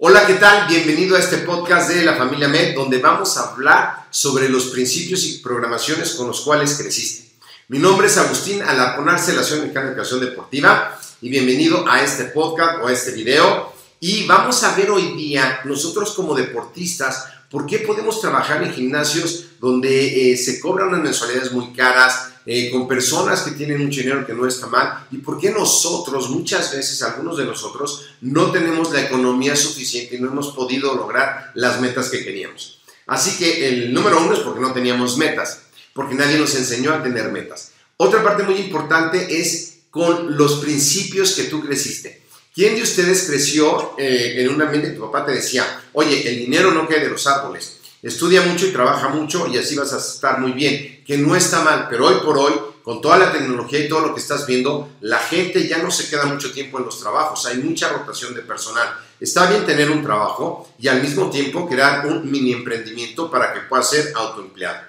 Hola, ¿qué tal? Bienvenido a este podcast de la familia Med, donde vamos a hablar sobre los principios y programaciones con los cuales creciste. Mi nombre es Agustín Alaponar, Celación Mexicana de Educación Deportiva, y bienvenido a este podcast o a este video. Y vamos a ver hoy día, nosotros como deportistas, por qué podemos trabajar en gimnasios donde eh, se cobran unas mensualidades muy caras, eh, con personas que tienen mucho dinero que no está mal, y por qué nosotros, muchas veces, algunos de nosotros, no tenemos la economía suficiente y no hemos podido lograr las metas que queríamos. Así que el número uno es porque no teníamos metas, porque nadie nos enseñó a tener metas. Otra parte muy importante es con los principios que tú creciste. ¿Quién de ustedes creció eh, en un ambiente que tu papá te decía, oye, el dinero no cae de los árboles? Estudia mucho y trabaja mucho y así vas a estar muy bien, que no está mal, pero hoy por hoy, con toda la tecnología y todo lo que estás viendo, la gente ya no se queda mucho tiempo en los trabajos, hay mucha rotación de personal. Está bien tener un trabajo y al mismo tiempo crear un mini emprendimiento para que puedas ser autoempleado.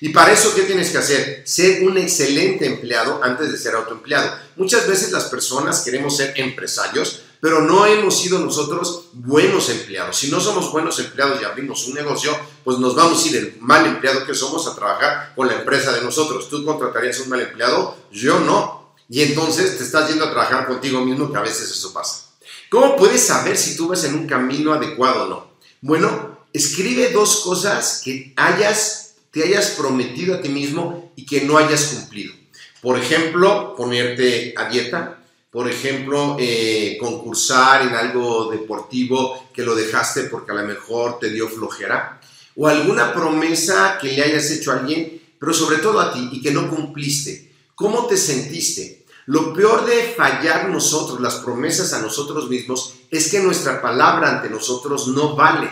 Y para eso, ¿qué tienes que hacer? Ser un excelente empleado antes de ser autoempleado. Muchas veces las personas queremos ser empresarios, pero no hemos sido nosotros buenos empleados. Si no somos buenos empleados y abrimos un negocio, pues nos vamos a ir el mal empleado que somos a trabajar con la empresa de nosotros. ¿Tú contratarías un mal empleado? Yo no. Y entonces te estás yendo a trabajar contigo mismo, que a veces eso pasa. ¿Cómo puedes saber si tú vas en un camino adecuado o no? Bueno, escribe dos cosas que hayas, te hayas prometido a ti mismo y que no hayas cumplido. Por ejemplo, ponerte a dieta, por ejemplo, eh, concursar en algo deportivo que lo dejaste porque a lo mejor te dio flojera, o alguna promesa que le hayas hecho a alguien, pero sobre todo a ti y que no cumpliste. ¿Cómo te sentiste? Lo peor de fallar nosotros, las promesas a nosotros mismos, es que nuestra palabra ante nosotros no vale.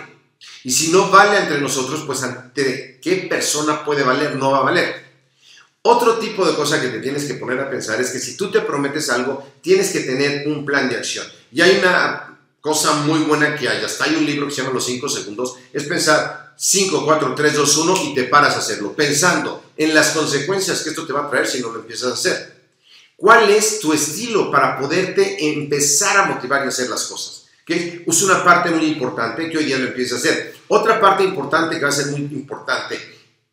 Y si no vale ante nosotros, pues ante qué persona puede valer, no va a valer. Otro tipo de cosa que te tienes que poner a pensar es que si tú te prometes algo, tienes que tener un plan de acción. Y hay una cosa muy buena que hay, hasta hay un libro que se llama Los 5 segundos, es pensar 5, 4, 3, 2, 1 y te paras a hacerlo, pensando en las consecuencias que esto te va a traer si no lo empiezas a hacer. ¿Cuál es tu estilo para poderte empezar a motivar y hacer las cosas? Que es una parte muy importante que hoy día lo empiezas a hacer. Otra parte importante que va a ser muy importante,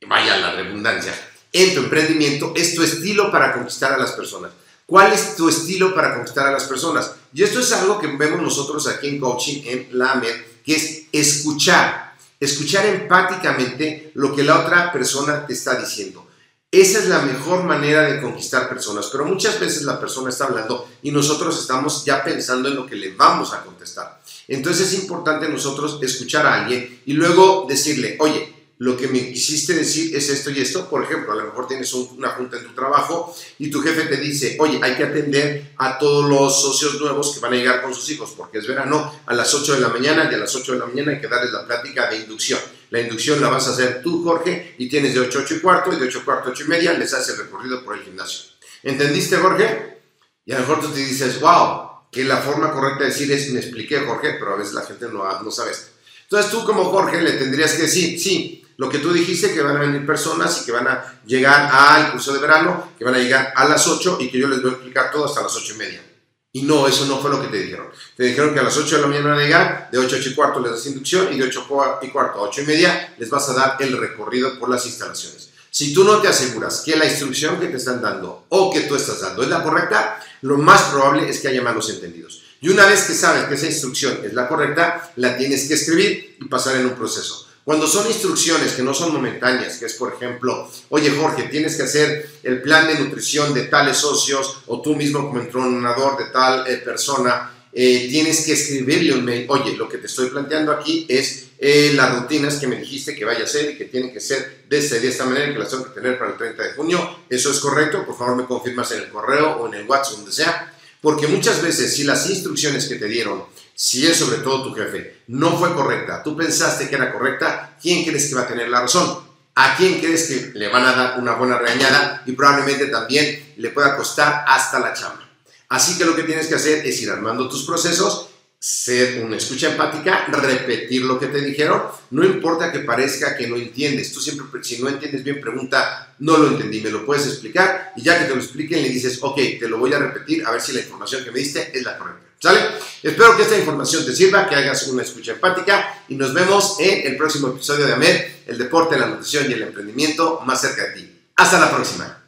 vaya la redundancia, en tu emprendimiento es tu estilo para conquistar a las personas. ¿Cuál es tu estilo para conquistar a las personas? Y esto es algo que vemos nosotros aquí en coaching, en la AMED, que es escuchar. Escuchar empáticamente lo que la otra persona te está diciendo. Esa es la mejor manera de conquistar personas, pero muchas veces la persona está hablando y nosotros estamos ya pensando en lo que le vamos a contestar. Entonces es importante nosotros escuchar a alguien y luego decirle, oye, lo que me quisiste decir es esto y esto. Por ejemplo, a lo mejor tienes una junta en tu trabajo y tu jefe te dice, oye, hay que atender a todos los socios nuevos que van a llegar con sus hijos, porque es verano a las 8 de la mañana y a las 8 de la mañana hay que darles la plática de inducción. La inducción la vas a hacer tú, Jorge, y tienes de 8 a 8 y cuarto, y de 8 a cuarto a 8 y media les haces el recorrido por el gimnasio. ¿Entendiste, Jorge? Y a lo mejor tú te dices, wow, que la forma correcta de decir es, me expliqué, Jorge, pero a veces la gente no, no sabe esto. Entonces tú como Jorge le tendrías que decir, sí, lo que tú dijiste, que van a venir personas y que van a llegar al curso de verano, que van a llegar a las 8 y que yo les voy a explicar todo hasta las 8 y media. Y no, eso no fue lo que te dijeron. Te dijeron que a las 8 de la mañana van a llegar, de 8 a 8 y cuarto les das inducción y de 8 y cuarto a 8 y media les vas a dar el recorrido por las instalaciones. Si tú no te aseguras que la instrucción que te están dando o que tú estás dando es la correcta, lo más probable es que haya malos entendidos. Y una vez que sabes que esa instrucción es la correcta, la tienes que escribir y pasar en un proceso. Cuando son instrucciones que no son momentáneas, que es por ejemplo, oye Jorge, tienes que hacer el plan de nutrición de tales socios o tú mismo como entrenador de tal eh, persona, eh, tienes que escribirle un mail, oye, lo que te estoy planteando aquí es eh, las rutinas que me dijiste que vaya a ser y que tienen que ser de, esta, de esta manera y que las tengo que tener para el 30 de junio. Eso es correcto, por favor me confirmas en el correo o en el WhatsApp, donde sea. Porque muchas veces si las instrucciones que te dieron, si es sobre todo tu jefe, no fue correcta, tú pensaste que era correcta, ¿quién crees que va a tener la razón? ¿A quién crees que le van a dar una buena regañada y probablemente también le pueda costar hasta la chamba? Así que lo que tienes que hacer es ir armando tus procesos, ser una escucha empática, repetir lo que te dijeron. No importa que parezca que no entiendes. Tú siempre, si no entiendes bien, pregunta, no lo entendí, me lo puedes explicar. Y ya que te lo expliquen, le dices, ok, te lo voy a repetir a ver si la información que me diste es la correcta. ¿Sale? Espero que esta información te sirva, que hagas una escucha empática y nos vemos en el próximo episodio de AMED, el deporte, la nutrición y el emprendimiento más cerca de ti. Hasta la próxima.